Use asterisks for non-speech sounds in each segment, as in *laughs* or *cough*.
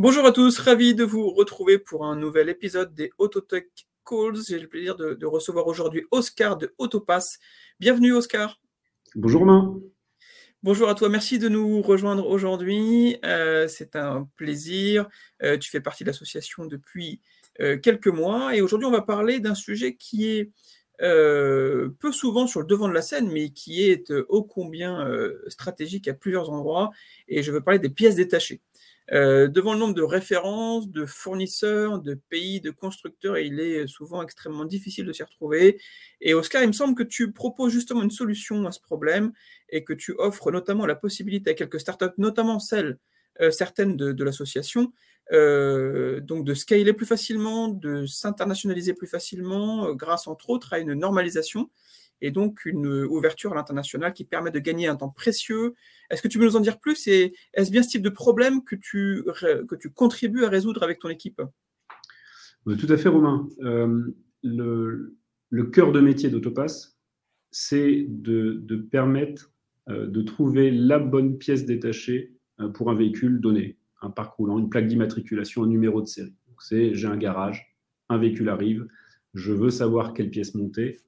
Bonjour à tous, ravi de vous retrouver pour un nouvel épisode des Autotech Calls. J'ai le plaisir de, recevoir aujourd'hui Oscar de Autopass. Bienvenue Oscar. Bonjour Romain. Bonjour à toi, merci de nous rejoindre aujourd'hui. Euh, c'est un plaisir. Euh, tu fais partie de l'association depuis euh, quelques mois et aujourd'hui on va parler d'un sujet qui est peu souvent sur le devant de la scène, mais qui est ô combien stratégique à plusieurs endroits. Et je veux parler des pièces détachées. Euh, devant le nombre de références, de fournisseurs, de pays, de constructeurs, il est souvent extrêmement difficile de s'y retrouver. Et Oscar, il me semble que tu proposes justement une solution à ce problème et que tu offres notamment la possibilité à quelques startups, notamment celles, euh, certaines de, l'association, euh, donc de scaler plus facilement, de s'internationaliser plus facilement, grâce entre autres à une normalisation et donc une ouverture à l'international qui permet de gagner un temps précieux. Est-ce que tu peux nous en dire plus et est-ce bien ce type de problème que tu, que tu contribues à résoudre avec ton équipe? Tout à fait, Romain. Euh, le, cœur de métier d'Autopass, c'est de, permettre euh, de trouver la bonne pièce détachée euh, pour un véhicule donné, un parc roulant, une plaque d'immatriculation, un numéro de série. C'est j'ai un garage, un véhicule arrive, je veux savoir quelle pièce monter,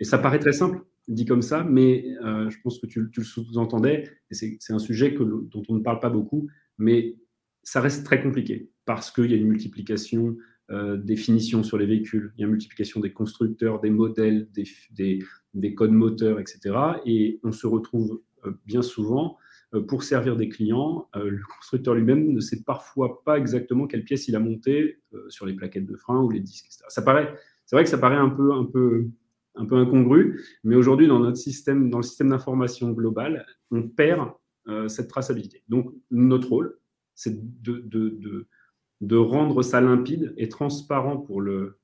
et ça paraît très simple, dit comme ça, mais euh, je pense que tu, le sous-entendais, et c'est un sujet dont on ne parle pas beaucoup, mais ça reste très compliqué parce qu'il y a une multiplication euh, des finitions sur les véhicules, il y a une multiplication des constructeurs, des modèles, des, des, codes moteurs, etc. Et on se retrouve euh, bien souvent pour servir des clients, le constructeur lui-même ne sait parfois pas exactement quelle pièce il a montée sur les plaquettes de frein ou les disques, etc. Ça paraît, c'est vrai que ça paraît un peu, un peu un peu incongru, mais aujourd'hui, dans notre système, dans le système d'information global, on perd euh, cette traçabilité. Donc, notre rôle, c'est de, de, de, rendre ça limpide et transparent pour le,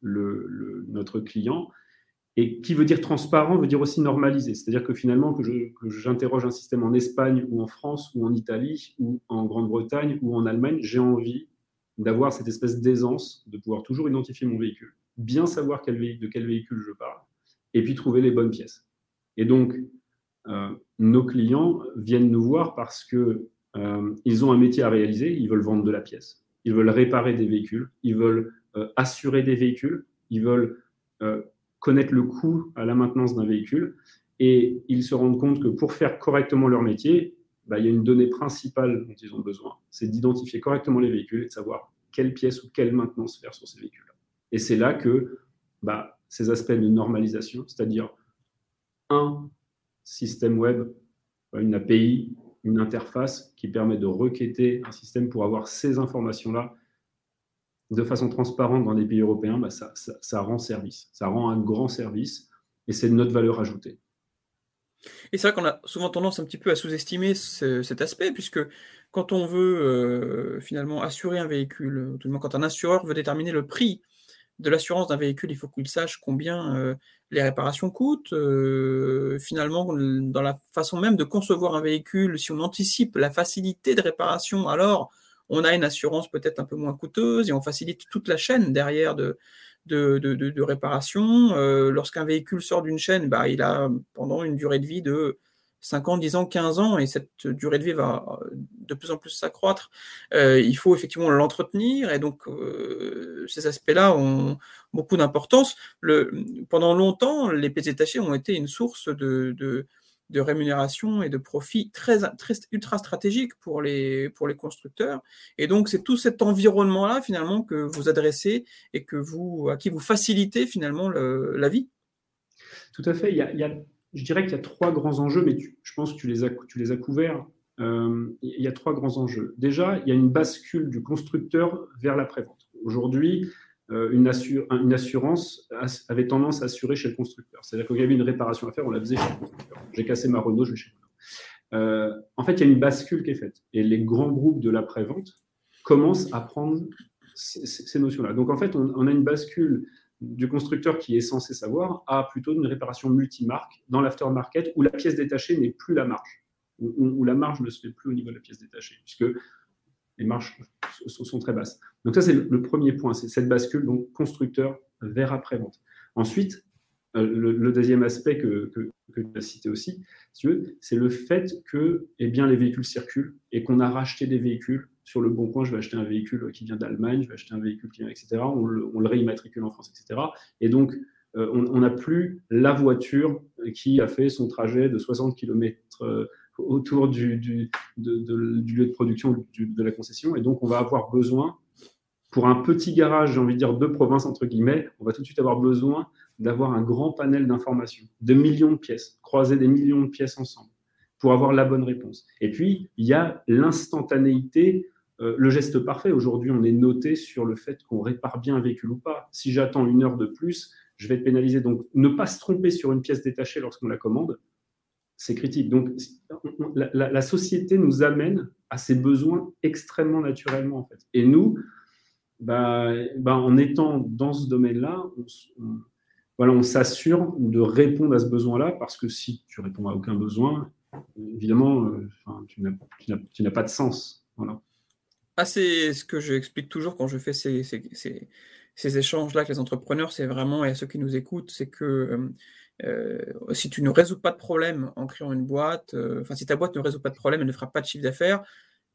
le, notre client. Et qui veut dire transparent veut dire aussi normalisé. C'est-à-dire que finalement, que j'interroge un système en Espagne ou en France ou en Italie ou en Grande-Bretagne ou en Allemagne, j'ai envie d'avoir cette espèce d'aisance de pouvoir toujours identifier mon véhicule bien savoir de quel véhicule je parle, et puis trouver les bonnes pièces. Et donc, euh, nos clients viennent nous voir parce que euh, ils ont un métier à réaliser, ils veulent vendre de la pièce, ils veulent réparer des véhicules, ils veulent euh, assurer des véhicules, ils veulent connaître le coût à la maintenance d'un véhicule, et ils se rendent compte que pour faire correctement leur métier, bah, il y a une donnée principale dont ils ont besoin, c'est d'identifier correctement les véhicules et de savoir quelle pièce ou quelle maintenance faire sur ces véhicules. Et c'est là que bah, ces aspects de normalisation, c'est-à-dire un système web, une API, une interface qui permet de requêter un système pour avoir ces informations-là de façon transparente dans des pays européens, bah, ça, rend service. Ça rend un grand service et c'est notre valeur ajoutée. Et c'est vrai qu'on a souvent tendance un petit peu à sous-estimer cet aspect, puisque quand on veut euh, finalement assurer un véhicule, tout le monde quand un assureur veut déterminer le prix de l'assurance d'un véhicule, il faut qu'il sache combien euh, les réparations coûtent. Euh, finalement, dans la façon même de concevoir un véhicule, si on anticipe la facilité de réparation, alors on a une assurance peut-être un peu moins coûteuse et on facilite toute la chaîne derrière de, réparation. Euh, lorsqu'un véhicule sort d'une chaîne, bah, il a pendant une durée de vie de 5 ans, 10 ans, 15 ans, et cette durée de vie va euh, de plus en plus s'accroître, euh, il faut effectivement l'entretenir, et donc euh, ces aspects-là ont beaucoup d'importance. Pendant longtemps, les pièces détachées ont été une source de, de, rémunération et de profit très, très ultra stratégique pour les, pour les constructeurs, et donc c'est tout cet environnement-là finalement que vous adressez et que vous, à qui vous facilitez finalement la vie. Tout à fait. Il y a je dirais qu'il y a trois grands enjeux, mais je pense que tu les as, couverts. Euh, il y a trois grands enjeux. Déjà, il y a une bascule du constructeur vers la prévente. Aujourd'hui, euh, une, une, assurance avait tendance à assurer chez le constructeur. C'est-à-dire qu'il y avait une réparation à faire, on la faisait chez le constructeur. J'ai cassé ma Renault, je vais chez Renault. Euh, en fait, il y a une bascule qui est faite. Et les grands groupes de la prévente commencent à prendre ces, notions-là. Donc, en fait, on, on, a une bascule du constructeur qui est censé savoir à plutôt une réparation multimarque dans l'aftermarket où la pièce détachée n'est plus la marge, où, la marge ne se fait plus au niveau de la pièce détachée, puisque les marges sont, très basses. Donc ça, c'est le, premier point, c'est cette bascule, donc constructeur vers après-vente. Ensuite, euh, le, deuxième aspect que, tu as cité aussi, c'est le fait que eh bien, les véhicules circulent et qu'on a racheté des véhicules sur le bon coin, je vais acheter un véhicule qui vient d'Allemagne, je vais acheter un véhicule qui vient, etc. On le, réimmatricule en France, etc. Et donc, euh, on n'a plus la voiture qui a fait son trajet de 60 km euh, autour du, du, lieu de production de la concession. Et donc, on va avoir besoin, pour un petit garage, j'ai envie de dire de province, entre guillemets, on va tout de suite avoir besoin d'avoir un grand panel d'informations, de millions de pièces, croiser des millions de pièces ensemble pour avoir la bonne réponse. Et puis, il y a l'instantanéité, euh, le geste parfait. Aujourd'hui, on est noté sur le fait qu'on répare bien un véhicule ou pas. Si j'attends une heure de plus, je vais être pénalisé. Donc, ne pas se tromper sur une pièce détachée lorsqu'on la commande, c'est critique. Donc, la, société nous amène à ces besoins extrêmement naturellement, en fait. Et nous, bah, bah en étant dans ce domaine-là, on, voilà, on s'assure de répondre à ce besoin-là, parce que si tu réponds à aucun besoin, évidemment, euh, tu n'as pas de sens. Ah, c'est ce que j'explique toujours quand je fais ces, échanges-là avec les entrepreneurs, c'est vraiment, et à ceux qui nous écoutent, c'est que euh, euh, si tu ne résous pas de problème en créant une boîte, enfin si ta boîte ne résout pas de problème, elle ne fera pas de chiffre d'affaires,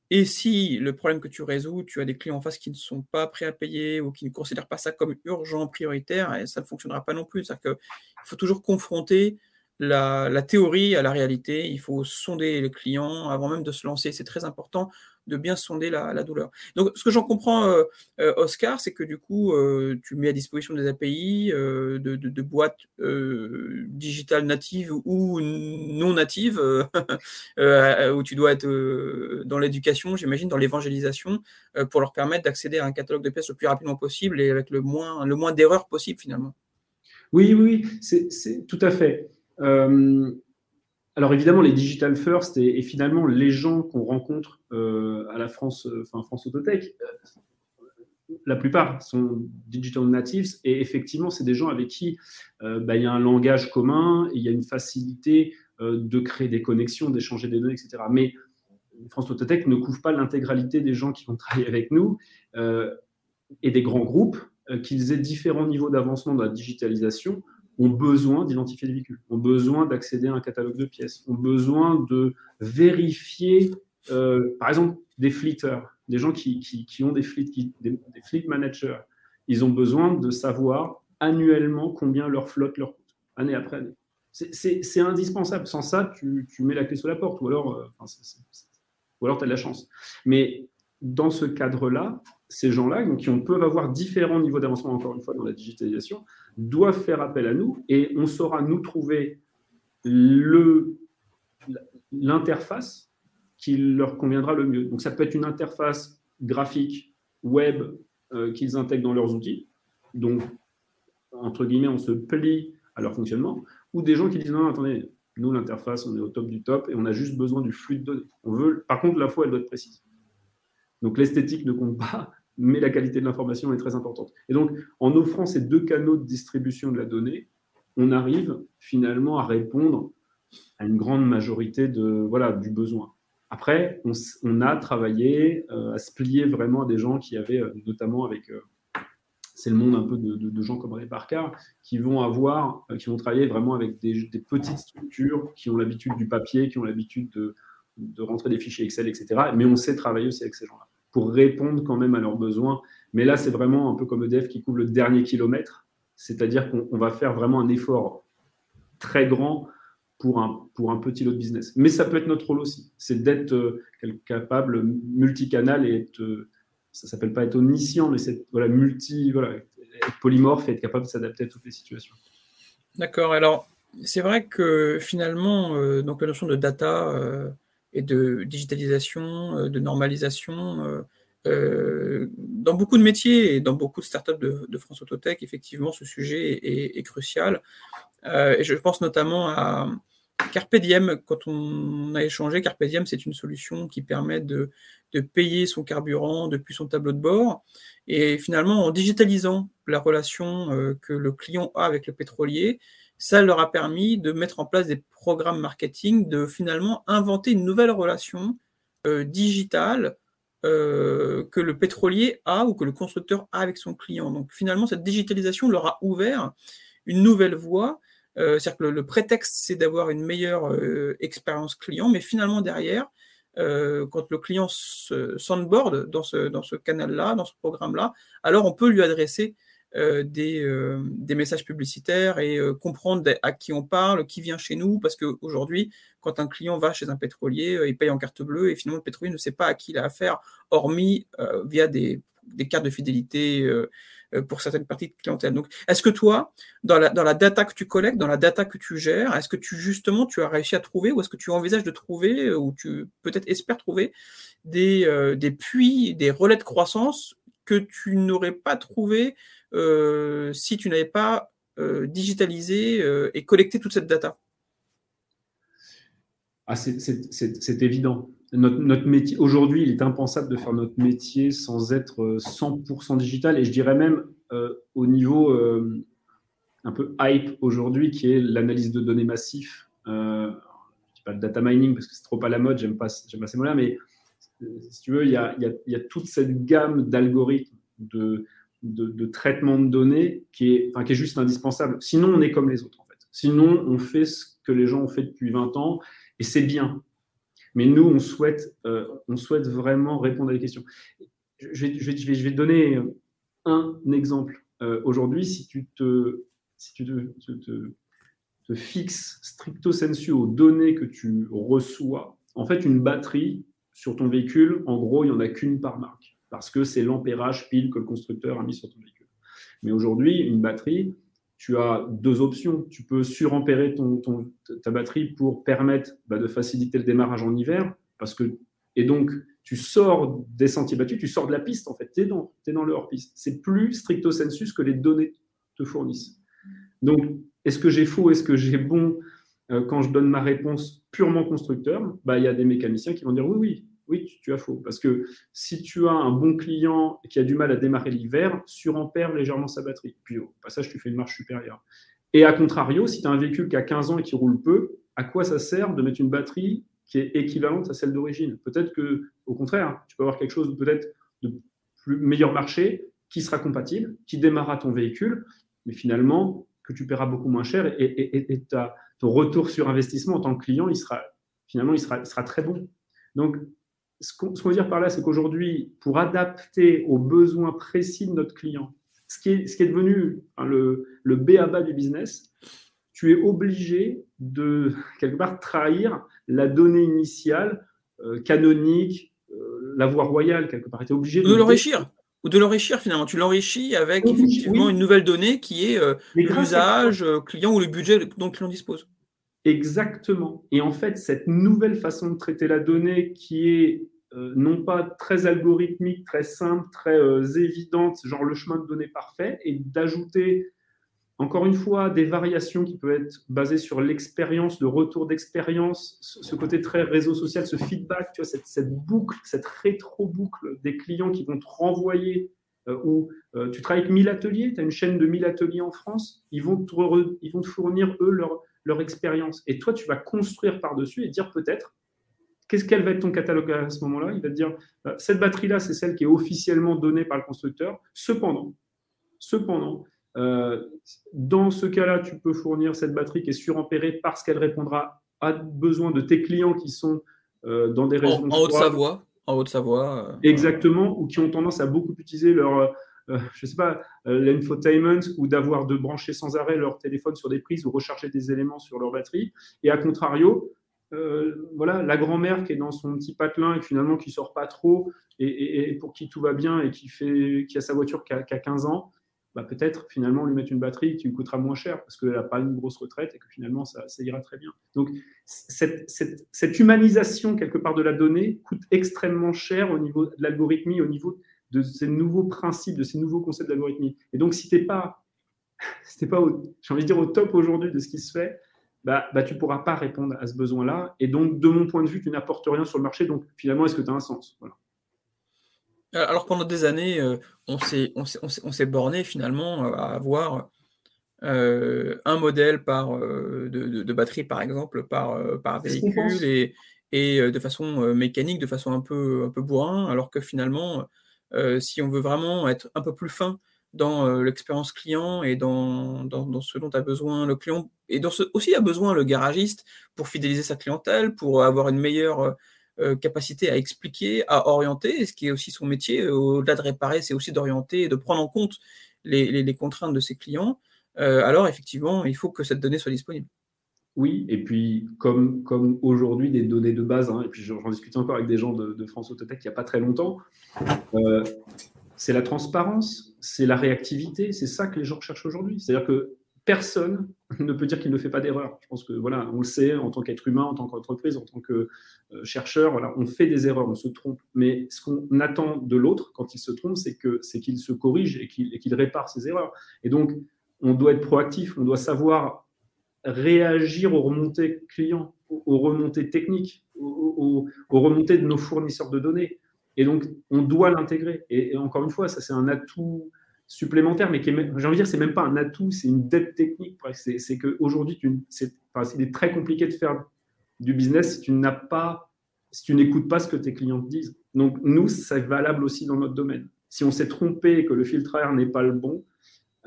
et si le problème que tu résous, tu as des clients en face qui ne sont pas prêts à payer ou qui ne considèrent pas ça comme urgent, prioritaire, ça ne fonctionnera pas non plus. C'est-à-dire qu'il faut toujours confronter la, théorie à la réalité. Il faut sonder le client avant même de se lancer. C'est très important de bien sonder la, douleur. Donc, ce que j'en comprends, euh, euh, Oscar, c'est que du coup, euh, tu mets à disposition des API de, boîtes digitales natives ou non natives, *laughs* où tu dois être dans l'éducation, j'imagine, dans l'évangélisation, pour leur permettre d'accéder à un catalogue de pièces le plus rapidement possible et avec le moins, le moins d'erreurs possible finalement. Oui, oui, c'est tout à fait. Alors évidemment, les digital first et, finalement les gens qu'on rencontre euh, à la France, euh, enfin France Autotech, euh, la plupart sont digital natives et effectivement, c'est des gens avec qui bah, il y a un langage commun, il y a une facilité de créer des connexions, d'échanger des données, etc. Mais France Autotech ne couvre pas l'intégralité des gens qui vont travailler avec nous et des grands groupes, qu'ils aient différents niveaux d'avancement dans la digitalisation ont besoin d'identifier des véhicules, ont besoin d'accéder à un catalogue de pièces, ont besoin de vérifier, euh, par exemple, des fleeters, des gens qui, qui, ont des fleet, des, fleet managers. Ils ont besoin de savoir annuellement combien leur flotte leur coûte, année après année. C'est indispensable. Sans ça, tu, tu, mets la clé sur la porte, ou alors, euh, ou alors tu as de la chance. Mais dans ce cadre-là, ces gens-là, qui peuvent avoir différents niveaux d'avancement, encore une fois, dans la digitalisation, doivent faire appel à nous et on saura nous trouver l'interface qui leur conviendra le mieux. Donc ça peut être une interface graphique, web, euh, qu'ils intègrent dans leurs outils. Donc, entre guillemets, on se plie à leur fonctionnement. Ou des gens qui disent non, attendez, nous, l'interface, on est au top du top et on a juste besoin du flux de données. On veut, par contre, la fois, elle doit être précise. Donc l'esthétique ne compte pas, mais la qualité de l'information est très importante. Et donc, en offrant ces deux canaux de distribution de la donnée, on arrive finalement à répondre à une grande majorité de, voilà, du besoin. Après, on, a travaillé euh, à se plier vraiment à des gens qui avaient, euh, notamment avec, euh, c'est le monde un peu de, gens comme Ray Parker, qui vont avoir, qui vont travailler vraiment avec des, petites structures, qui ont l'habitude du papier, qui ont l'habitude de, de rentrer des fichiers Excel, etc. Mais on sait travailler aussi avec ces gens-là pour répondre quand même à leurs besoins. Mais là, c'est vraiment un peu comme EDF qui couvre le dernier kilomètre, c'est-à-dire qu'on va faire vraiment un effort très grand pour un, pour un petit lot de business. Mais ça peut être notre rôle aussi, c'est d'être euh, capable multicanal et être, euh, ça s'appelle pas être omniscient, mais c'est voilà, multi, voilà, être polymorphe et être capable de s'adapter à toutes les situations. D'accord. Alors, c'est vrai que finalement, euh, donc la notion de data, et de digitalisation, euh, de normalisation. Euh, euh, dans beaucoup de métiers et dans beaucoup de startups de, de France Autotech, effectivement, ce sujet est, crucial. et je pense notamment à Carpe Diem. Quand on a échangé, Carpe Diem, c'est une solution qui permet de, payer son carburant depuis son tableau de bord. Et finalement, en digitalisant la relation que le client a avec le pétrolier, ça leur a permis de mettre en place des programmes marketing, de finalement inventer une nouvelle relation euh, digitale euh, que le pétrolier a ou que le constructeur a avec son client. Donc finalement, cette digitalisation leur a ouvert une nouvelle voie. Euh, c'est-à-dire que le, prétexte, c'est d'avoir une meilleure expérience client, mais finalement derrière, quand le client s'onboard dans ce, dans ce canal-là, dans ce programme-là, alors on peut lui adresser des, des, messages publicitaires et comprendre à qui on parle, qui vient chez nous, parce qu'aujourd'hui, quand un client va chez un pétrolier, il paye en carte bleue et finalement le pétrolier ne sait pas à qui il a affaire, hormis via des, cartes de fidélité euh, pour certaines parties de clientèle. Donc, est-ce que toi, dans la, dans la data que tu collectes, dans la data que tu gères, est-ce que tu justement tu as réussi à trouver ou est-ce que tu envisages de trouver euh, ou tu peut-être espères trouver des, euh, des puits, des relais de croissance que tu n'aurais pas trouvé si tu n'avais pas digitalisé et collecté toute cette data ah, c'est évident notre, métier, aujourd'hui, il est impensable de faire notre métier sans être 100% euh, digital. Et je dirais même euh, au niveau euh, un peu hype aujourd'hui, qui est l'analyse de données massif. je ne dis pas le data mining parce que c'est trop à la mode, j'aime pas, pas ces mots-là, mais si tu veux, il y a, y a, toute cette gamme d'algorithmes de, de, traitement de données qui est, enfin, qui est juste indispensable. Sinon, on est comme les autres, en fait. Sinon, on fait ce que les gens ont fait depuis 20 ans et c'est bien. Mais nous, on souhaite, euh, on souhaite vraiment répondre à des questions. Je vais, je vais, je vais, donner un exemple. Euh, aujourd'hui, si tu te, si tu te, te, te, fixes stricto sensu aux données que tu reçois, en fait, une batterie sur ton véhicule, en gros, il n'y en a qu'une par marque, parce que c'est l'ampérage pile que le constructeur a mis sur ton véhicule. Mais aujourd'hui, une batterie, tu as deux options. Tu peux surampérer ton, ta batterie pour permettre bah, de faciliter le démarrage en hiver, parce que et donc tu sors des sentiers battus, tu sors de la piste en fait, tu es dans, dans le hors-piste. C'est plus stricto sensus que les données te fournissent. Donc, est-ce que j'ai faux, est-ce que j'ai bon euh, quand je donne ma réponse purement constructeur bah, Il y a des mécaniciens qui vont dire oui, oui, oui, tu, as faux. Parce que si tu as un bon client qui a du mal à démarrer l'hiver, surampère légèrement sa batterie. Puis au passage, tu fais une marche supérieure. Et à contrario, si tu as un véhicule qui a 15 ans et qui roule peu, à quoi ça sert de mettre une batterie qui est équivalente à celle d'origine? Peut-être que, au contraire, tu peux avoir quelque chose peut-être de meilleur marché qui sera compatible, qui démarrera ton véhicule, mais finalement que tu paieras beaucoup moins cher et, ton retour sur investissement en tant que client, il sera finalement il sera, il sera très bon. Donc ce qu'on veut dire par là, c'est qu'aujourd'hui, pour adapter aux besoins précis de notre client, ce qui est, ce qui est devenu le, le B à bas du business, tu es obligé de, quelque part, trahir la donnée initiale, euh, canonique, euh, la voie royale, quelque part. Tu es obligé de, l'enrichir. Ou de l'enrichir finalement. Tu l'enrichis avec effectivement une nouvelle donnée qui est euh, l'usage client ou le budget dont le client dispose. Exactement. Et en fait, cette nouvelle façon de traiter la donnée qui est euh, non pas très algorithmique, très simple, très euh, évidente, genre le chemin de données parfait, et d'ajouter, encore une fois, des variations qui peuvent être basées sur l'expérience, le retour d'expérience, ce côté très réseau social, ce feedback, tu vois, cette, boucle, cette rétro-boucle des clients qui vont te renvoyer euh, ou tu travailles avec 1000 ateliers, tu as une chaîne de 1000 ateliers en France, ils vont te fournir, eux, leur, leur expérience. Et toi, tu vas construire par-dessus et dire peut-être, qu'est-ce qu'elle va être ton catalogue à ce moment-là? Il va te dire, bah, cette batterie-là, c'est celle qui est officiellement donnée par le constructeur. Cependant, cependant, euh, dans ce cas-là, tu peux fournir cette batterie qui est surampérée parce qu'elle répondra à besoins de tes clients qui sont euh, dans des régions. En, en Haute-Savoie. En Haute-Savoie. Euh, Exactement, ou qui ont tendance à beaucoup utiliser leur euh, je sais pas, euh, l'infotainment ou d'avoir de brancher sans arrêt leur téléphone sur des prises ou recharger des éléments sur leur batterie. Et à contrario, euh, voilà, la grand-mère qui est dans son petit patelin et finalement qui sort pas trop et, pour qui tout va bien et qui, fait, qui a sa voiture qui a, 15 ans, bah peut-être finalement lui mettre une batterie qui lui coûtera moins cher parce qu'elle n'a pas une grosse retraite et que finalement ça, ira très bien. Donc cette, cette, humanisation quelque part de la donnée coûte extrêmement cher au niveau de l'algorithmie, au niveau de ces nouveaux principes, de ces nouveaux concepts d'algorithmie. Et donc, si tu n'es pas, *laughs* si pas j'ai envie de dire, au top aujourd'hui de ce qui se fait, bah, bah tu ne pourras pas répondre à ce besoin-là. Et donc, de mon point de vue, tu n'apportes rien sur le marché. Donc, finalement, est-ce que tu as un sens? Voilà. Euh, alors, pendant des années, euh, on s'est borné finalement euh, à avoir un modèle par, de, batterie, par exemple, par, par véhicule et, et de façon mécanique, de façon un peu, un peu bourrin, alors que finalement, euh, si on veut vraiment être un peu plus fin dans euh, l'expérience client et dans, dans, ce dont a besoin le client, et dans ce aussi a besoin le garagiste pour fidéliser sa clientèle, pour avoir une meilleure capacité à expliquer, à orienter, ce qui est aussi son métier. Au-delà de réparer, c'est aussi d'orienter et de prendre en compte les, contraintes de ses clients. alors effectivement, il faut que cette donnée soit disponible. Oui, et puis comme, comme aujourd'hui des données de base, hein, et puis j'en discutais encore avec des gens de, France Autotech il n'y a pas très longtemps, c'est la transparence, c'est la réactivité, c'est ça que les gens cherchent aujourd'hui. C'est-à-dire que personne ne peut dire qu'il ne fait pas d'erreur. Je pense que voilà, on le sait en tant qu'être humain, en tant qu'entreprise, en tant que euh, chercheur, voilà, on fait des erreurs, on se trompe. Mais ce qu'on attend de l'autre quand il se trompe, c'est que c'est qu'il se corrige et qu'il répare ses erreurs. Et donc, on doit être proactif, on doit savoir réagir aux remontées clients, aux remontées techniques, aux, remontées de nos fournisseurs de données. Et donc, on doit l'intégrer. et, encore une fois, ça c'est un atout supplémentaire, mais j'ai envie de dire, c'est même pas un atout, c'est une dette technique. C'est qu'aujourd'hui, c'est enfin, il est très compliqué de faire du business si tu n'as pas, si tu n'écoutes pas ce que tes clients te disent. Donc, nous, c'est valable aussi dans notre domaine. Si on s'est trompé et que le filtre air n'est pas le bon,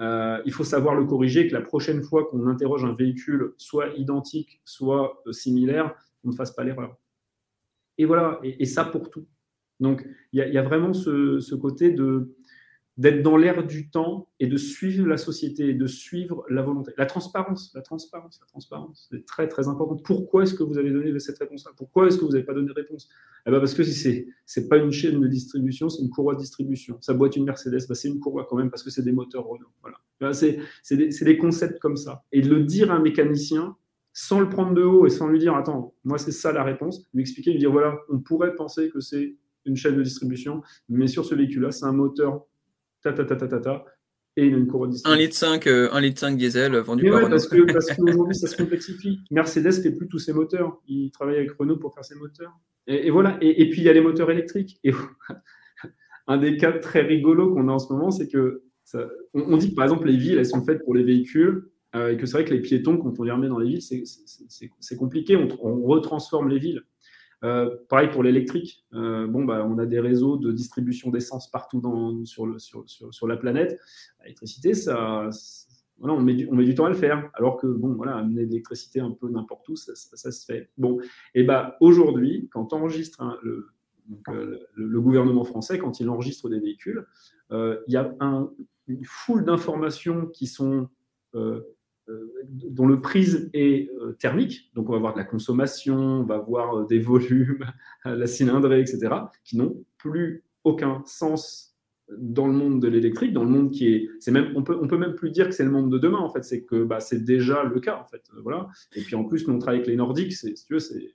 euh, il faut savoir le corriger, que la prochaine fois qu'on interroge un véhicule, soit identique, soit euh, similaire, on ne fasse pas l'erreur. Et voilà, et, ça pour tout. Donc, il y, a vraiment ce, ce côté de d'être dans l'air du temps et de suivre la société de suivre la volonté. La transparence, la transparence, la transparence, c'est très très important. Pourquoi est-ce que vous avez donné cette réponse-là? Pourquoi est-ce que vous n'avez pas donné de réponse? Eh ben Parce que si c'est c'est pas une chaîne de distribution, c'est une courroie de distribution. Ça boîte une Mercedes, ben c'est une courroie quand même parce que c'est des moteurs Renault. Voilà. C'est des, des, concepts comme ça. Et de le dire à un mécanicien sans le prendre de haut et sans lui dire attends, moi c'est ça la réponse, lui expliquer, lui dire voilà, on pourrait penser que c'est une chaîne de distribution, mais sur ce véhicule-là, c'est un moteur ta, ta, ta, ta, ta, ta et une courroie de 1 litre 5, 1 litre 5 diesel vendu par Renault. Parce *laughs* qu'aujourd'hui, ça se complexifie. Mercedes fait plus tous ses moteurs. Il travaille avec Renault pour faire ses moteurs. Et, voilà. Et, puis, il y a les moteurs électriques. Et *laughs* un des cas très rigolos qu'on a en ce moment, c'est que on, dit que, par exemple, les villes, elles sont faites pour les véhicules. Euh, et que c'est vrai que les piétons, quand on les remet dans les villes, c'est compliqué. On, on retransforme les villes. Euh, pareil pour l'électrique. Euh, bon, bah, on a des réseaux de distribution d'essence partout sur, la planète. L'électricité, on, met du, temps à le faire. Alors que, amener de l'électricité un peu n'importe où, ça, se fait. Bon, bah, aujourd'hui, quand enregistre le, euh, le, gouvernement français, quand il enregistre des véhicules, il y a un, une foule d'informations qui sont dont le prisme est euh, thermique, donc on va voir de la consommation, on va voir euh, des *laughs* volumes, la cylindrée, etc., qui n'ont plus aucun sens dans le monde de l'électrique, dans le monde qui est, c'est même, on peut, on peut même plus dire que c'est le monde de demain en fait, c'est que bah, c'est déjà le cas en fait, voilà. Et puis en plus, nous on travaille avec les Nordiques, c'est, si tu veux, c'est,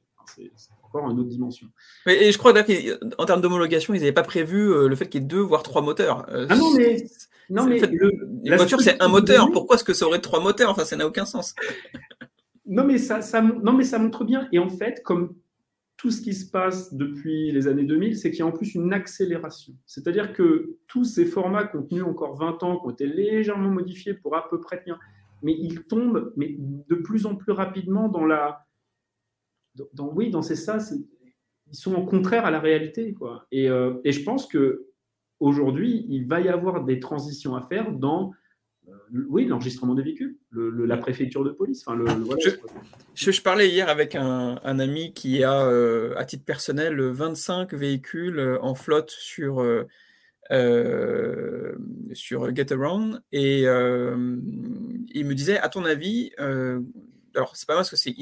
encore une autre dimension. et je crois qu'en termes d'homologation, ils n'avaient pas prévu le fait qu'il y ait deux voire trois moteurs. ah non mais non, mais la voiture, c'est un moteur. Pourquoi est-ce que ça aurait trois moteurs? Enfin, ça n'a aucun sens. non, mais ça, ça, non, mais ça montre bien. Et en fait, comme tout ce qui se passe depuis les années 2000, c'est qu'il y a en plus une accélération. C'est-à-dire que tous ces formats contenus encore 20 ans, qui ont été légèrement modifiés pour à peu près tenir, mais ils tombent mais de plus en plus rapidement dans la. Dans, oui, dans ces ça, ils sont en contraire à la réalité. Quoi. Et, euh, et je pense que aujourd'hui, il va y avoir des transitions à faire dans euh, oui, l'enregistrement des véhicules, la préfecture de police. Enfin, je, parlais hier avec un, ami qui a, euh, à titre personnel, 25 véhicules euh, en flotte sur, sur GetAround. Et il me disait, à ton avis, alors c'est pas parce que c'est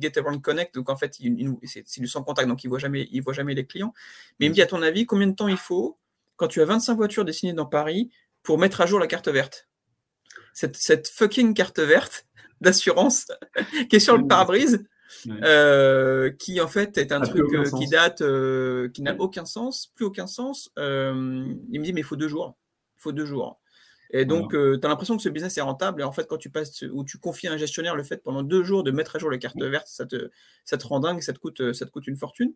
GetAround Connect, donc en fait, c'est du sans contact, donc il voit, il voit jamais les clients. Mais il me dit, à ton avis, combien de temps il faut quand tu as 25 voitures dessinées dans Paris pour mettre à jour la carte verte. Cette, fucking carte verte *laughs* d'assurance *laughs* qui est sur le pare-brise, euh, qui en fait est un truc euh, qui date, euh, qui n'a aucun sens, plus aucun sens. il me dit mais il faut deux jours, il faut deux jours. Et donc, euh, tu as l'impression que ce business est rentable. Et en fait, quand tu passes ou tu confies à un gestionnaire le fait pendant deux jours de mettre à jour les cartes vertes, ça te, ça te rend dingue, ça te coûte, ça te coûte une fortune.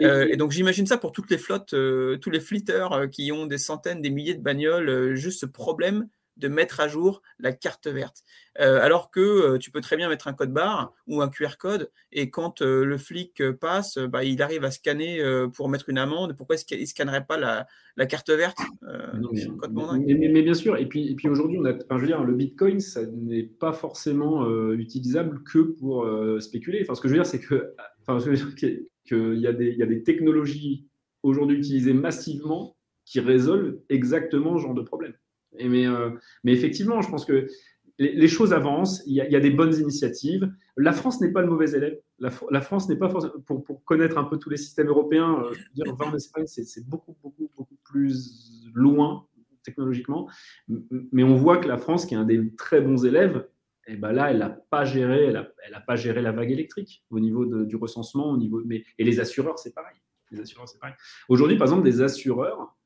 Euh, et, donc, j'imagine ça pour toutes les flottes, euh, tous les flitters qui ont des centaines, des milliers de bagnoles, juste ce problème de mettre à jour la carte verte. Euh, alors que euh, tu peux très bien mettre un code barre ou un QR code et quand euh, le flic passe, bah, il arrive à scanner pour mettre une amende. Pourquoi est-ce qu'il ne scannerait pas la, carte verte mais, bien sûr, et puis, et puis aujourd'hui, je veux dire, le Bitcoin, ça n'est pas forcément utilisable que pour spéculer. Enfin, ce que je veux dire, c'est que enfin, qu'il y, a des, y a des technologies aujourd'hui utilisées massivement qui résolvent exactement ce genre de problème. Et mais, effectivement, je pense que les, choses avancent, il y, a, des bonnes initiatives. La France n'est pas le mauvais élève. La, France n'est pas pour, connaître un peu tous les systèmes européens. Euh, dire, en Espagne, c'est beaucoup, beaucoup, beaucoup plus loin technologiquement. Mais on voit que la France, qui est un des très bons élèves, et eh ben là, elle n'a pas géré, elle a, pas géré la vague électrique au niveau du recensement, au niveau. Mais, et les assureurs, c'est pareil. Les assureurs, c'est pareil. Aujourd'hui, par exemple, des assureurs,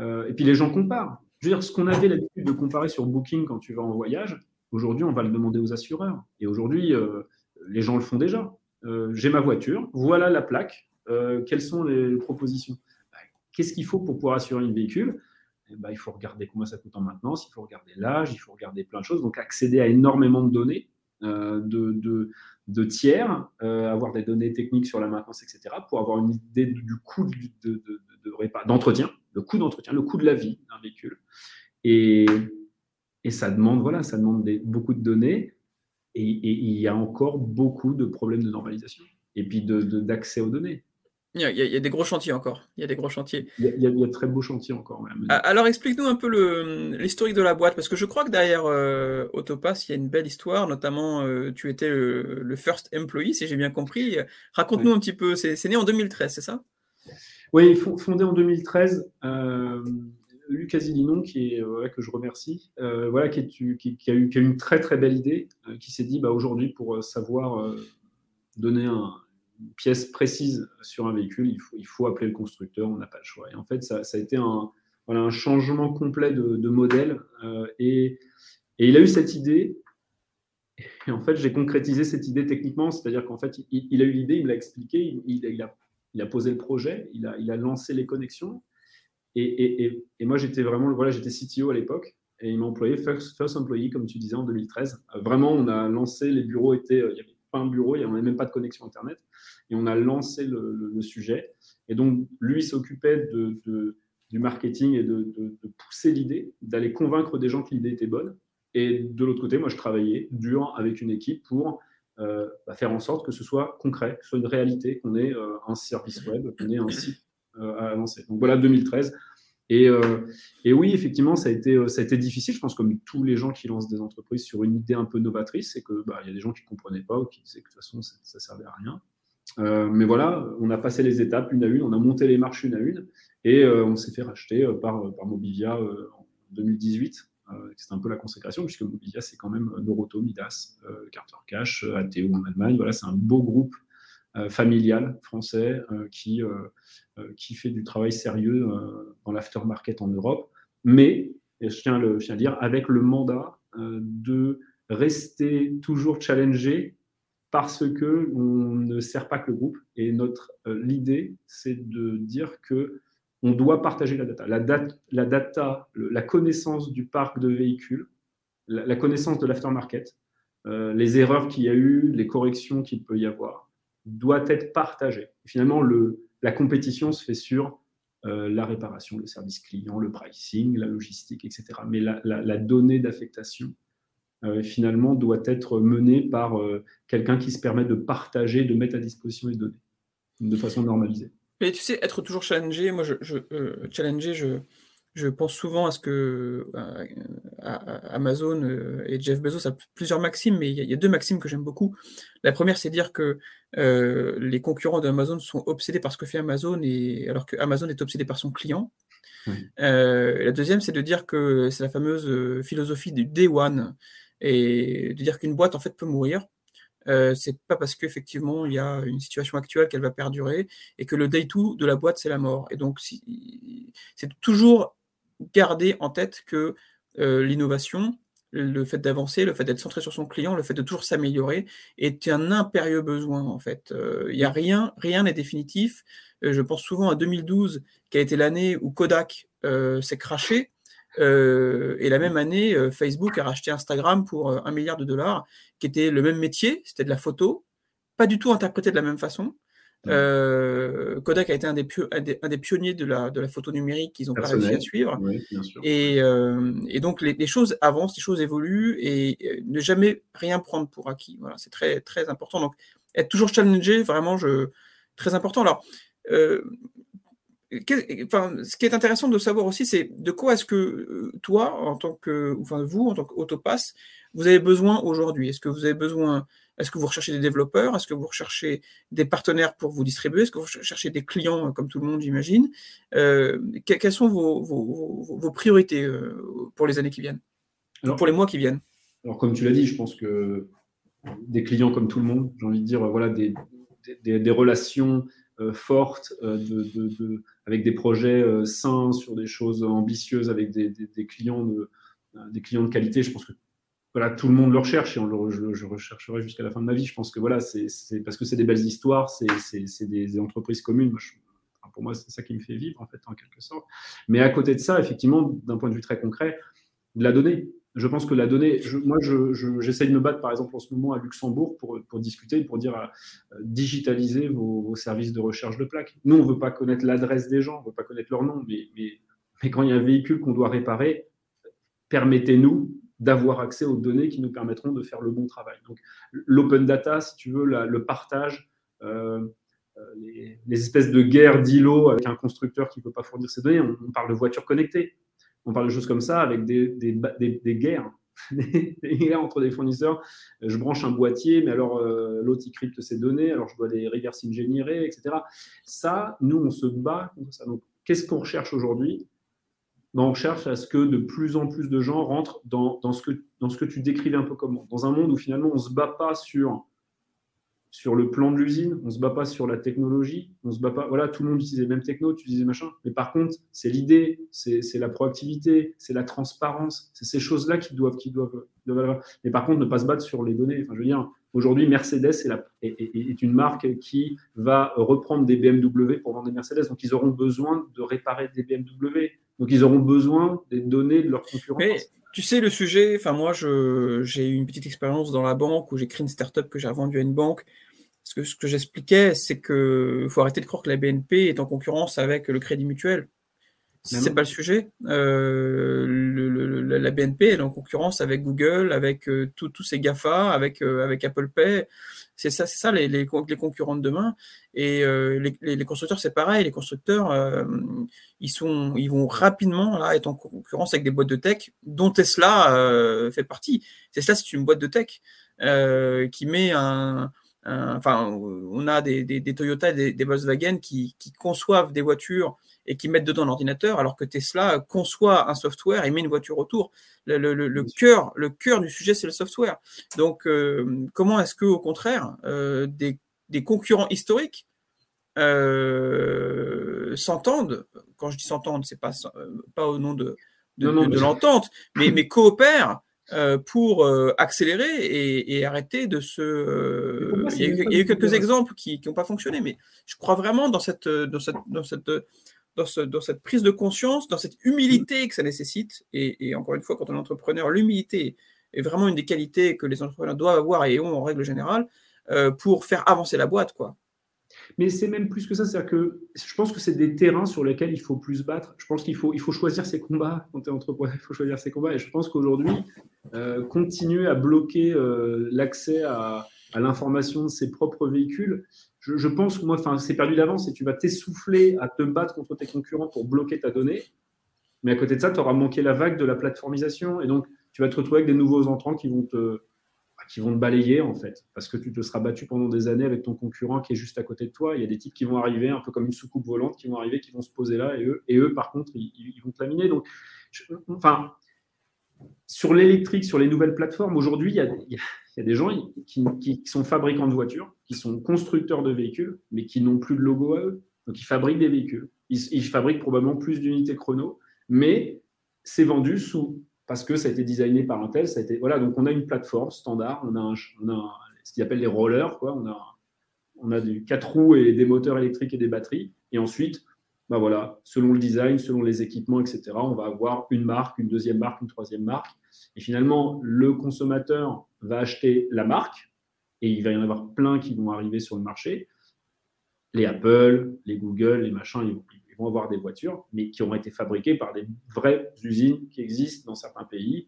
euh, et puis les gens comparent. Je veux dire, ce qu'on avait l'habitude de comparer sur Booking quand tu vas en voyage, Aujourd'hui, on va le demander aux assureurs. Et aujourd'hui, euh, les gens le font déjà. Euh, j'ai ma voiture, voilà la plaque. Euh, quelles sont les propositions? Bah, Qu'est-ce qu'il faut pour pouvoir assurer un véhicule? Eh ben, Il faut regarder combien ça coûte en maintenance, il faut regarder l'âge, il faut regarder plein de choses. Donc, accéder à énormément de données de, de, tiers, avoir des données techniques sur la maintenance, etc., pour avoir une idée du coût d'entretien, de, le coût d'entretien, le coût de la vie d'un véhicule. Et, et ça demande, voilà, ça demande beaucoup de données. Et, il y a encore beaucoup de problèmes de normalisation et puis d'accès aux données. Il y, a, il y, a, des gros chantiers encore. Il y a des gros chantiers. Il y a, de très beaux chantiers encore. Alors explique-nous un peu l'historique de la boîte, parce que je crois que derrière euh, Autopass, il y a une belle histoire, notamment euh, tu étais le, first employee, si j'ai bien compris. Raconte-nous un petit peu, c'est né en 2013, c'est ça? Oui, fondé en 2013. Euh, Luc Azilinon, qui est, euh, que je remercie, voilà, qui, a eu, une très très belle idée, qui s'est dit bah, aujourd'hui, pour savoir donner une pièce précise sur un véhicule, il faut, appeler le constructeur, on n'a pas le choix. Et en fait, ça, a été un, changement complet de, modèle. Et, il a eu cette idée. Et en fait, j'ai concrétisé cette idée techniquement, c'est-à-dire qu'en fait, il, a eu l'idée, il me l'a expliqué, il, a, posé le projet, il a lancé les connexions. Et, moi, j'étais vraiment, voilà, j'étais CTO à l'époque et il m'a employé first, employee, comme tu disais, en 2013. Euh, vraiment, on a lancé, les bureaux étaient, euh, pas un bureau, il n'y avait même pas de connexion Internet. Et on a lancé le, sujet. Et donc, lui s'occupait de, du marketing et de, pousser l'idée, d'aller convaincre des gens que l'idée était bonne. Et de l'autre côté, moi, je travaillais dur avec une équipe pour euh, bah, faire en sorte que ce soit concret, que ce soit une réalité, qu'on ait un service web, qu'on ait un site à lancer. Donc voilà, 2013. Euh, et, oui, effectivement, ça a, été, euh, ça a été difficile, je pense, comme tous les gens qui lancent des entreprises sur une idée un peu novatrice, c'est qu'il bah, y a des gens qui ne comprenaient pas ou qui disaient que de toute façon, ça ne servait à rien. Euh, mais voilà, on a passé les étapes une à une, on a monté les marches une à une, et on s'est fait racheter par, par Mobivia en 2018. C'était un peu la consécration, puisque Mobivia, c'est quand même Noroto, Midas, Carter Cash, ATO en Allemagne. Voilà, c'est un beau groupe familial français qui qui fait du travail sérieux euh, dans l'aftermarket en Europe, mais, je tiens, le, à dire, avec le mandat euh, de rester toujours challengé parce que on ne sert pas que le groupe. Et notre l'idée, c'est de dire que on doit partager la data. La, la data, la connaissance du parc de véhicules, la, connaissance de l'aftermarket, les erreurs qu'il y a eu, les corrections qu'il peut y avoir, doit être partagée. Finalement, le, la compétition se fait sur euh, la réparation, le service client, le pricing, la logistique, etc. Mais la, donnée d'affectation, euh, finalement, doit être menée par euh, quelqu'un qui se permet de partager, de mettre à disposition les données de façon normalisée. Mais tu sais, être toujours challengé, moi, je, challenger, je, je pense souvent à ce que euh, Amazon euh, et Jeff Bezos a plusieurs maximes, mais il y, a deux maximes que j'aime beaucoup. La première, c'est dire que euh, les concurrents d'Amazon sont obsédés par ce que fait Amazon, et, alors que Amazon est obsédé par son client. la deuxième, c'est de dire que c'est la fameuse philosophie du day one, et de dire qu'une boîte en fait peut mourir. Euh, c'est pas parce qu'effectivement il y a une situation actuelle qu'elle va perdurer et que le day two de la boîte c'est la mort. Et donc c'est toujours garder en tête que euh, l'innovation, le fait d'avancer, le fait d'être centré sur son client, le fait de toujours s'améliorer est un impérieux besoin en fait. Euh, il y a rien, rien n'est définitif. Euh, je pense souvent à 2012, qui a été l'année où Kodak s'est craché. et la même année, Facebook a racheté Instagram pour un milliard de dollars, qui était le même métier, c'était de la photo, pas du tout interprété de la même façon, euh, Kodak a été un des, un des, pionniers de la, de la, photo numérique qu'ils ont pas réussi à suivre. Et, euh, et, donc les, choses avancent, les choses évoluent et, ne jamais rien prendre pour acquis. Voilà, c'est très, très important. Donc être toujours challengé, vraiment, je, très important. Alors, enfin, ce qui est intéressant de savoir aussi, c'est de quoi est-ce que toi, en tant que, enfin vous, en tant qu'autopass, vous avez besoin aujourd'hui? Est-ce que vous avez besoin est-ce que vous recherchez des développeurs? Est-ce que vous recherchez des partenaires pour vous distribuer? Est-ce que vous cherchez des clients, comme tout le monde, j'imagine? Euh, Quelles sont vos, priorités euh, pour les années qui viennent? Pour les mois qui viennent? Alors, comme tu l'as dit, je pense que des clients comme tout le monde, j'ai envie de dire, voilà, des, relations euh, fortes avec des projets sains sur des choses ambitieuses, avec des, clients de, des clients de qualité. Je pense que voilà, tout le monde le recherche et on le, je, rechercherai jusqu'à la fin de ma vie. Je pense que voilà, c'est parce que c'est des belles histoires, c'est des entreprises communes. pour moi, c'est ça qui me fait vivre, en fait, en quelque sorte. Mais à côté de ça, effectivement, d'un point de vue très concret, de la donnée. Je pense que la donnée, je, moi, j'essaye de me battre, par exemple, en ce moment à Luxembourg pour, pour discuter, pour dire euh, digitaliser vos, services de recherche de plaques. Nous, on ne veut pas connaître l'adresse des gens, on ne veut pas connaître leur nom, mais, mais quand il y a un véhicule qu'on doit réparer, permettez-nous d'avoir accès aux données qui nous permettront de faire le bon travail. Donc l'open data, si tu veux, le partage, euh, euh, les, espèces de guerres d'îlots avec un constructeur qui ne peut pas fournir ses données, on, parle de voitures connectées, on parle de choses comme ça avec des, guerres. *laughs* des guerres entre des fournisseurs. Je branche un boîtier, mais alors euh, l'autre il crypte ses données, alors je dois les reverse engineer, etc. Ça, nous, on se bat contre ça. Donc, qu'est-ce qu'on recherche aujourd'hui? On cherche à ce que de plus en plus de gens rentrent dans, ce, que, dans ce que tu décrivais un peu comme dans un monde où finalement on ne se bat pas sur, sur le plan de l'usine, on ne se bat pas sur la technologie, on se bat pas, voilà, tout le monde utilise les mêmes technos, tu disais machin, mais par contre, c'est l'idée, c'est la proactivité, c'est la transparence, c'est ces choses-là qui doivent, qui doivent, mais par contre, ne pas se battre sur les données. Enfin, je veux dire, aujourd'hui, Mercedes est, la, est, une marque qui va reprendre des BMW pour vendre des Mercedes, donc ils auront besoin de réparer des BMW donc, ils auront besoin des données de leurs concurrents. Mais tu sais, le sujet, enfin, moi, j'ai eu une petite expérience dans la banque où j'ai créé une startup que j'ai revendue à une banque. Ce que, ce que j'expliquais, c'est qu'il faut arrêter de croire que la BNP est en concurrence avec le Crédit Mutuel. C'est pas le sujet. Euh, la BNP est en concurrence avec Google, avec euh, tous ces GAFA, avec, euh, avec Apple Pay. C'est ça, c'est ça les, les, concurrents de demain. Et les, constructeurs, c'est pareil. Les constructeurs, ils, sont, ils vont rapidement là, être en concurrence avec des boîtes de tech, dont Tesla fait partie. Tesla, c'est une boîte de tech qui met un, enfin, on a des, des, Toyota et des, Volkswagen qui, qui, conçoivent des voitures et qui mettent dedans l'ordinateur, alors que Tesla conçoit un software et met une voiture autour. Le, le, cœur, le cœur du sujet, c'est le software. Donc, euh, comment est-ce que, au contraire, euh, des, des, concurrents historiques euh, s'entendent Quand je dis s'entendent, c'est pas pas au nom de de, de, l'entente, mais, mais coopèrent pour accélérer et, et, arrêter de se. il, y a, eu quelques exemples qui n'ont pas fonctionné, mais je crois vraiment dans cette, dans cette, dans cette dans, cette prise de conscience, dans cette humilité que ça nécessite. Et, encore une fois, quand on est entrepreneur, l'humilité est vraiment une des qualités que les entrepreneurs doivent avoir et ont en règle générale euh, pour faire avancer la boîte. quoi. Mais c'est même plus que ça, c'est-à-dire que je pense que c'est des terrains sur lesquels il faut plus battre. Je pense qu'il faut, il faut choisir ses combats quand tu es entrepreneur, il faut choisir ses combats. Et je pense qu'aujourd'hui, euh, continuer à bloquer euh, l'accès à l'information de ses propres véhicules, je, pense que moi, c'est perdu d'avance et tu vas t'essouffler à te battre contre tes concurrents pour bloquer ta donnée. Mais à côté de ça, tu auras manqué la vague de la plateformisation et donc tu vas te retrouver avec des nouveaux entrants qui vont te, qui vont te balayer en fait, parce que tu te seras battu pendant des années avec ton concurrent qui est juste à côté de toi. Il y a des types qui vont arriver, un peu comme une soucoupe volante, qui vont arriver, qui vont se poser là, et eux, et eux par contre, ils, vont te laminer. Donc, enfin, sur l'électrique, sur les nouvelles plateformes, aujourd'hui, il y a, des gens qui, sont fabricants de voitures, qui sont constructeurs de véhicules, mais qui n'ont plus de logo à eux. Donc, ils fabriquent des véhicules. Ils, fabriquent probablement plus d'unités chrono, mais c'est vendu sous parce que ça a été designé par un tel. Ça a été, voilà, donc on a une plateforme standard, on a, ce qu'ils appellent les rollers. On a, on a du quatre roues et des moteurs électriques et des batteries. Et ensuite, bah voilà, selon le design, selon les équipements, etc., on va avoir une marque, une deuxième marque, une troisième marque. Et finalement, le consommateur va acheter la marque, et il va y en avoir plein qui vont arriver sur le marché. Les Apple, les Google, les machins, ils vont, avoir des voitures, mais qui ont été fabriquées par des vraies usines qui existent dans certains pays.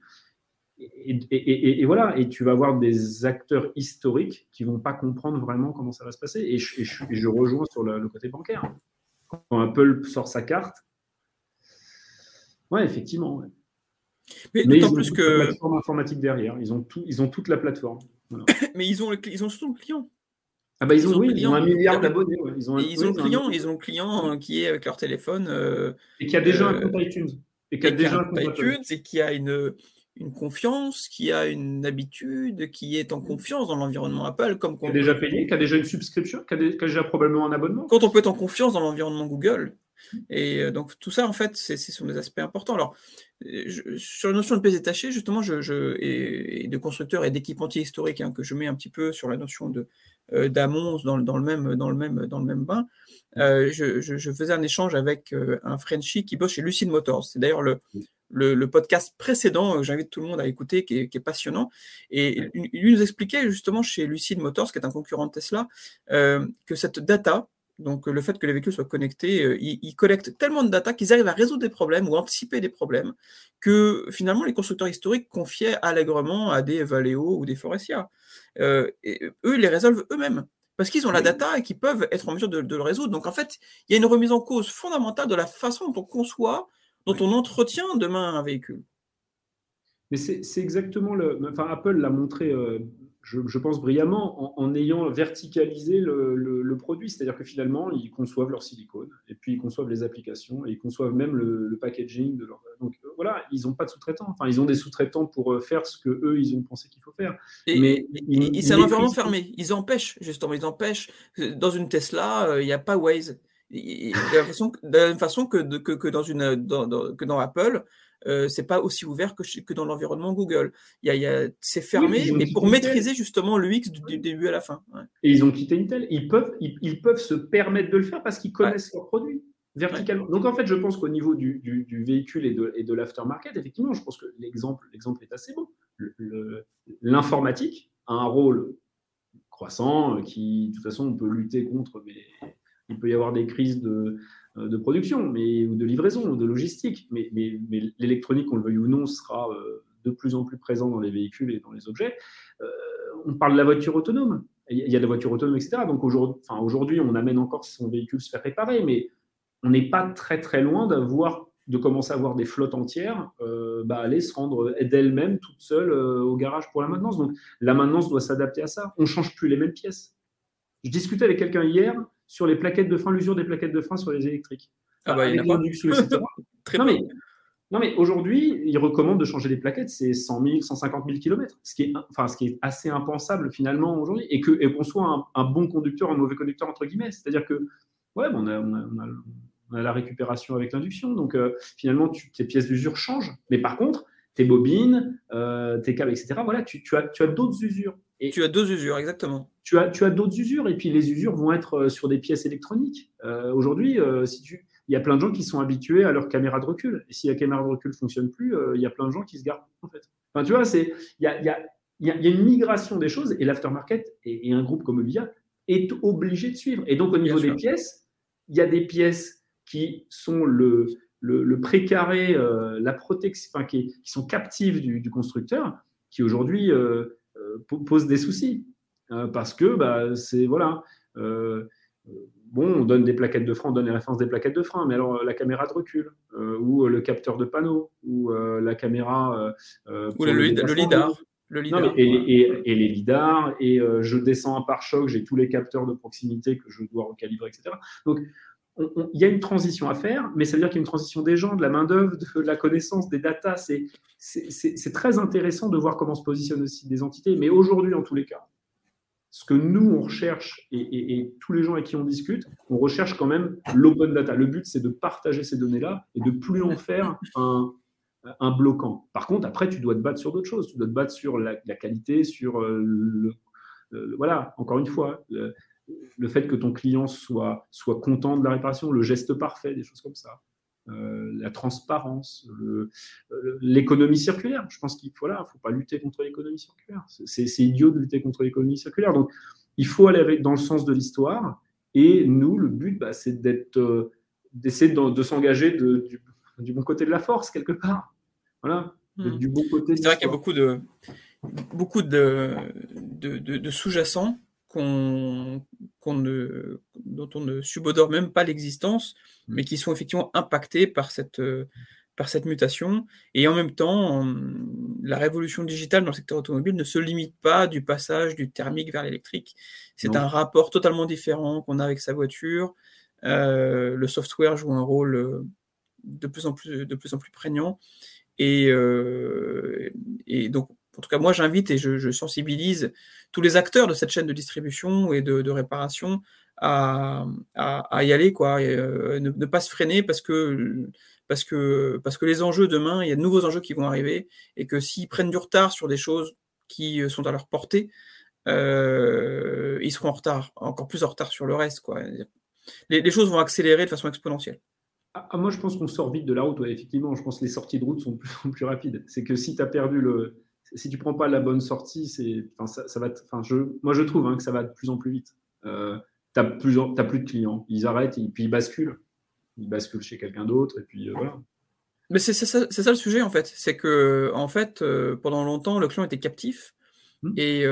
et, voilà, et tu vas avoir des acteurs historiques qui vont pas comprendre vraiment comment ça va se passer. Et je, rejoins sur le, côté bancaire. Quand Apple sort sa carte, ouais, effectivement. Mais, Mais d'autant plus que. La plateforme informatique derrière, ils ont, tout, ils ont toute la plateforme. *coughs* Mais ils ont, ils ont surtout le client. Ah bah ils, ont, oui, ils ont un milliard d'abonnés. Ils ont, ils ont le client, ils ont le client qui est avec leur téléphone. Euh, et qui a déjà un euh, compte iTunes. Et qui a déjà un compte iTunes et qui a une, une confiance, qui a une habitude, qui est en confiance dans l'environnement Apple. Comme qui a déjà payé, qui a déjà une subscription, qui a, déjà probablement un abonnement. Quand on peut être en confiance dans l'environnement Google. Et euh, donc tout ça, en fait, ce sont des aspects importants. Alors, sur la notion de pièces détachées, justement, je, et, de constructeurs et d'équipementiers historiques, hein, que je mets un petit peu sur la notion de euh, d'Amons dans, dans, le même, dans, le même, dans le même bain, euh, je, faisais un échange avec un Frenchie qui bosse chez Lucid Motors. C'est d'ailleurs le, le, podcast précédent, que j'invite tout le monde à écouter, qui est, passionnant. Et lui nous expliquait justement chez Lucid Motors, qui est un concurrent de Tesla, euh, que cette data, donc le fait que les véhicules soient connectés, euh, ils, collectent tellement de data qu'ils arrivent à résoudre des problèmes ou anticiper des problèmes que finalement les constructeurs historiques confiaient allègrement à des Valeo ou des Forestia. Euh, et eux, ils les résolvent eux-mêmes parce qu'ils ont la data et qu'ils peuvent être en mesure de, de, le résoudre. Donc en fait, il y a une remise en cause fondamentale de la façon dont on conçoit dont on entretient demain un véhicule. Mais c'est exactement le. Enfin, Apple l'a montré, euh, je, pense, brillamment en, ayant verticalisé le, produit. C'est-à-dire que finalement, ils conçoivent leur silicone, et puis ils conçoivent les applications, et ils conçoivent même le, packaging. De leur... Donc euh, voilà, ils n'ont pas de sous-traitants. Enfin, ils ont des sous-traitants pour euh, faire ce que eux ils ont pensé qu'il faut faire. mais c'est un environnement fermé. Ils empêchent, justement, ils empêchent. Dans une Tesla, il n'y a pas Waze de la même façon que, que, dans, une, dans, que dans Apple, euh, c'est pas aussi ouvert que, que dans l'environnement Google. Il y a, c'est fermé, mais pour maîtriser justement l'UX du, début à la fin. Et ils ont quitté Intel. Ils peuvent, ils, peuvent se permettre de le faire parce qu'ils connaissent leurs produits verticalement. Donc en fait, je pense qu'au niveau du, du, véhicule et de, et de l'aftermarket, effectivement, je pense que l'exemple, l'exemple est assez bon. L'informatique a un rôle croissant qui, de toute façon, on peut lutter contre, mais il peut y avoir des crises de, euh, de production mais, ou de livraison ou de logistique. Mais, l'électronique, qu'on le veuille ou non, sera euh, de plus en plus présent dans les véhicules et dans les objets. Euh, on parle de la voiture autonome. Il y a de la voiture autonome, etc. Donc aujourd'hui, on amène encore son véhicule se faire réparer, mais on n'est pas très très loin d'avoir de commencer à voir des flottes entières bah, aller se rendre d'elles-mêmes toutes seules au garage pour la maintenance. Donc la maintenance doit s'adapter à ça. On ne change plus les mêmes pièces. Je discutais avec quelqu'un hier, sur les plaquettes de frein, l'usure des plaquettes de frein sur les électriques. Ah bah, il n'y en a pas. *laughs* Très non, mais, non, mais aujourd'hui, ils recommandent de changer les plaquettes, c'est 100 000, 150 000 km, ce qui est, enfin, ce qui est assez impensable finalement aujourd'hui, et qu'on et qu'on soit un, bon conducteur, un mauvais conducteur, entre guillemets. C'est-à-dire que, ouais, on a, on a, la récupération avec l'induction, donc euh, finalement, tu, tes pièces d'usure changent. Mais par contre, tes bobines, euh, tes câbles, etc., voilà, tu, tu as, tu as d'autres usures. Et tu as deux usures, exactement. Tu as, tu as d'autres usures, et puis les usures vont être euh, sur des pièces électroniques. Euh, aujourd'hui, euh, si tu, il y a plein de gens qui sont habitués à leur caméra de recul. Et si la caméra de recul ne fonctionne plus, il y a plein de gens qui se gardent, en fait. Enfin, tu vois, c'est, il y a, y, a, y a, une migration des choses, et l'aftermarket et, un groupe comme Ovia est obligé de suivre. Et donc, au niveau des pièces, il y a des pièces qui sont le, le, le précaré, la protection, enfin, qui, qui, sont captives du, du constructeur, qui aujourd'hui euh, pose des soucis. Euh, parce que bah, c'est voilà. Euh, bon, on donne des plaquettes de frein, on donne les références des plaquettes de frein, mais alors la caméra de recul, ou le capteur de panneau, ou la caméra. ou le, lidar. Le lidar. et, les lidars, et je descends un pare-choc, j'ai tous les capteurs de proximité que je dois recalibrer, etc. Donc, il y a une transition à faire, mais ça veut dire qu'il y a une transition des gens, de la main-d'œuvre, de, la connaissance, des datas. C'est très intéressant de voir comment se positionnent aussi des entités. Mais aujourd'hui, en tous les cas, ce que nous, on recherche, et, tous les gens avec qui on discute, on recherche quand même l'open data. Le but, c'est de partager ces données-là et de plus en faire un, bloquant. Par contre, après, tu dois te battre sur d'autres choses. Tu dois te battre sur la, qualité, sur euh, le, voilà, encore une fois, le fait que ton client soit, soit content de la réparation, le geste parfait, des choses comme ça. Euh, la transparence, l'économie circulaire. Je pense qu'il faut là, faut pas lutter contre l'économie circulaire. C'est idiot de lutter contre l'économie circulaire. Donc, il faut aller dans le sens de l'histoire. Et nous, le but, bah, c'est d'être, euh, d'essayer de, s'engager du, bon côté de la force quelque part. Voilà. Hmm. Du bon côté. C'est vrai qu'il y a beaucoup de, beaucoup de, de, sous-jacents qu'on, ne, dont on ne subodore même pas l'existence, hmm. mais qui sont effectivement impactés par cette, par cette mutation. Et en même temps, la révolution digitale dans le secteur automobile ne se limite pas du passage du thermique vers l'électrique. C'est un rapport totalement différent qu'on a avec sa voiture. Euh, le software joue un rôle euh, de plus en plus, de plus, en plus prégnant. Et, euh, et donc, en tout cas, moi, j'invite et je, sensibilise tous les acteurs de cette chaîne de distribution et de, réparation à, y aller, quoi, et, ne, pas se freiner parce que parce que, parce que les enjeux demain, il y a de nouveaux enjeux qui vont arriver, et que s'ils prennent du retard sur des choses qui euh, sont à leur portée, euh, ils seront en retard, encore plus en retard sur le reste. Quoi. Les, choses vont accélérer de façon exponentielle. Ah, ah moi, je pense qu'on sort vite de la route. effectivement, je pense que les sorties de route sont plus, plus rapides. C'est que si tu as perdu le. Si tu prends pas la bonne sortie, c'est, ça, ça, va. Enfin, je, moi, je trouve hein, que ça va de plus en plus vite. Euh, tu n'as plus, plus de clients. Ils arrêtent et puis ils basculent il bascule chez quelqu'un d'autre, et puis euh, voilà. Mais c'est ça, le sujet en fait. C'est que en fait, euh, pendant longtemps, le client était captif. Hmm. Et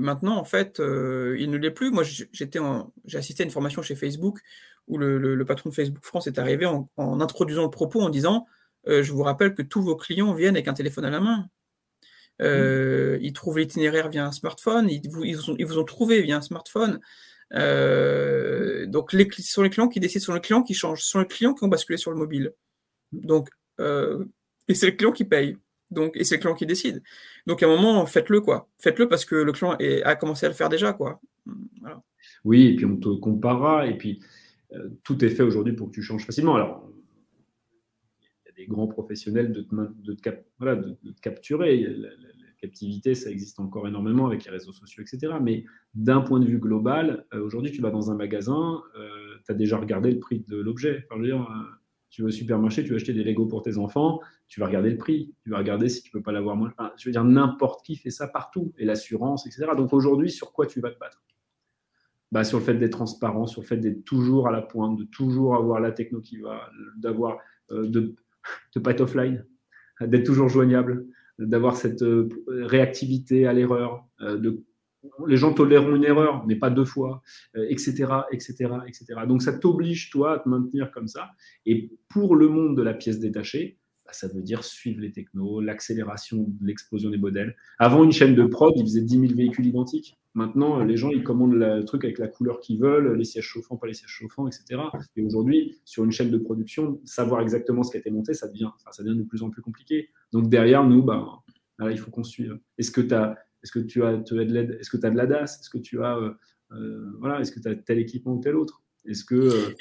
maintenant, en fait, il ne l'est plus. Moi, j'étais j'ai assisté à une formation chez Facebook où le, patron de Facebook France est arrivé en, introduisant le propos en disant Je vous rappelle que tous vos clients viennent avec un téléphone à la main. Hmm. Ils trouvent l'itinéraire via un smartphone, ils vous, ils vous ont trouvé via un smartphone. Euh, donc, les, ce sont les clients qui décident, ce sont les clients qui changent, ce sont les clients qui ont basculé sur le mobile. Donc, euh, et c'est le client qui paye. Donc, et c'est le client qui décide. Donc, à un moment, faites-le, quoi. Faites-le parce que le client a commencé à le faire déjà, quoi. Oui, et puis on te comparera, et puis euh, tout est fait aujourd'hui pour que tu changes facilement. Alors, des grands professionnels de te, capturer captivité, ça existe encore énormément avec les réseaux sociaux, etc. Mais d'un point de vue global, euh, aujourd'hui, tu vas dans un magasin, euh, tu as déjà regardé le prix de l'objet. Enfin, dire, euh, tu vas au supermarché, tu vas acheter des Lego pour tes enfants, tu vas regarder le prix, tu vas regarder si tu peux pas l'avoir moins. je veux dire, n'importe qui fait ça partout, et l'assurance, etc. Donc aujourd'hui, sur quoi tu vas te battre? Bah, Sur le fait d'être transparent, sur le fait d'être toujours à la pointe, de toujours avoir la techno qui va, d'avoir, de ne pas être offline, d'être toujours joignable, d'avoir cette euh, réactivité à l'erreur, euh, de les gens toléreront une erreur, mais pas deux fois, etc., etc., etc. Donc ça t'oblige, toi, à te maintenir comme ça. Et pour le monde de la pièce détachée, ça veut dire suivre les technos, l'accélération de l'explosion des modèles. Avant, une chaîne de prod, ils faisaient 10 000 véhicules identiques. Maintenant, les gens, ils commandent le truc avec la couleur qu'ils veulent, les sièges chauffants, pas les sièges chauffants, etc. Et aujourd'hui, sur une chaîne de production, savoir exactement ce qui a été monté, ça devient, ça devient de plus en plus compliqué. Donc derrière, nous, bah, il faut qu'on suive. Est-ce que, as, est-ce que tu as, de l'aide Est-ce que tu as de la DAS? Est-ce que tu as, euh, euh, voilà, est-ce que tu as tel équipement ou tel autre? Est-ce que euh,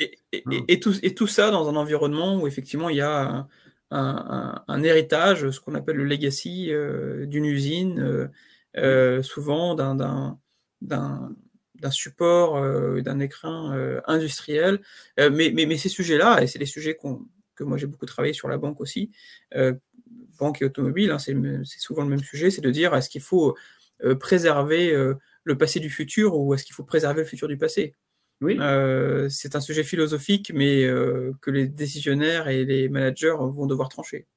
et, tout, et tout ça dans un environnement où effectivement il y a un, héritage, ce qu'on appelle le legacy d'une usine, souvent d'un support, euh, d'un écrin euh, industriel. Euh, mais, ces sujets-là, et c'est des sujets que moi j'ai beaucoup travaillé sur la banque aussi, banque et automobile, hein, c'est souvent le même sujet, c'est de dire est-ce qu'il faut préserver le passé du futur ou est-ce qu'il faut préserver le futur du passé? Oui. c'est un sujet philosophique, mais que les décisionnaires et les managers vont devoir trancher.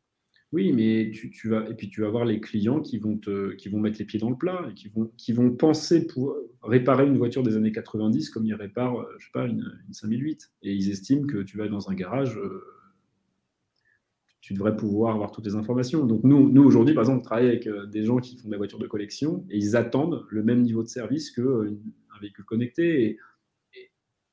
Oui, mais tu, vas et puis tu vas voir les clients qui vont te, qui vont mettre les pieds dans le plat et qui vont, qui vont penser pour réparer une voiture des années 90 comme ils réparent, euh, je sais pas, une, 5008. Et ils estiment que tu vas dans un garage, euh, tu devrais pouvoir avoir toutes les informations. Donc nous, nous aujourd'hui, par exemple, on travaille avec euh, des gens qui font des voitures de collection et ils attendent le même niveau de service qu'un véhicule connecté. Et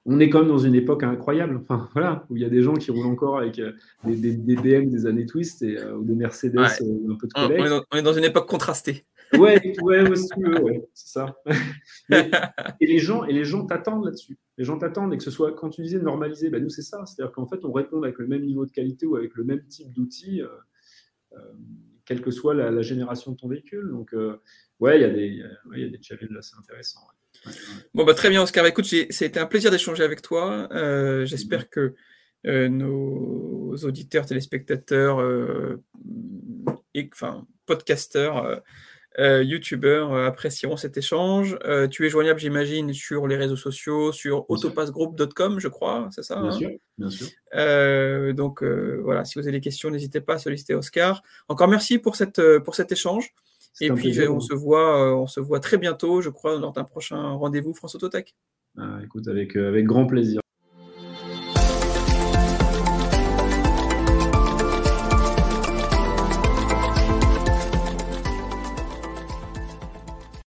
on est quand même dans une époque incroyable, enfin voilà, où il y a des gens qui roulent encore avec euh, des, des, BM des années Twist et, euh, ou des Mercedes euh, un peu de collègue. On, est dans, une époque contrastée. Ouais, ouais, ouais, c'est ça. *laughs* et les gens, et les gens t'attendent là-dessus. Les gens t'attendent et que ce soit quand tu disais normaliser, ben nous c'est ça, c'est-à-dire qu'en fait on répond avec le même niveau de qualité ou avec le même type d'outils, quelle que soit la, génération de ton véhicule. Donc ouais, il y a des, ouais, y a des challenges assez intéressants. Bon, bah, très bien, Oscar. Écoute, c'était un plaisir d'échanger avec toi. Euh, j'espère que euh, nos auditeurs, téléspectateurs, euh, et, enfin, podcasteurs euh, youtubeurs apprécieront cet échange. tu es joignable, j'imagine, sur les réseaux sociaux, sur autopassgroup.com, je crois, c'est ça Bien hein? sûr, bien sûr. donc voilà, si vous avez des questions, n'hésitez pas à solliciter Oscar. Encore merci pour, cette, pour cet échange. Et puis on se, voit, on se voit très bientôt, je crois, lors d'un prochain rendez-vous France Autotech. Ah, écoute, avec, avec grand plaisir.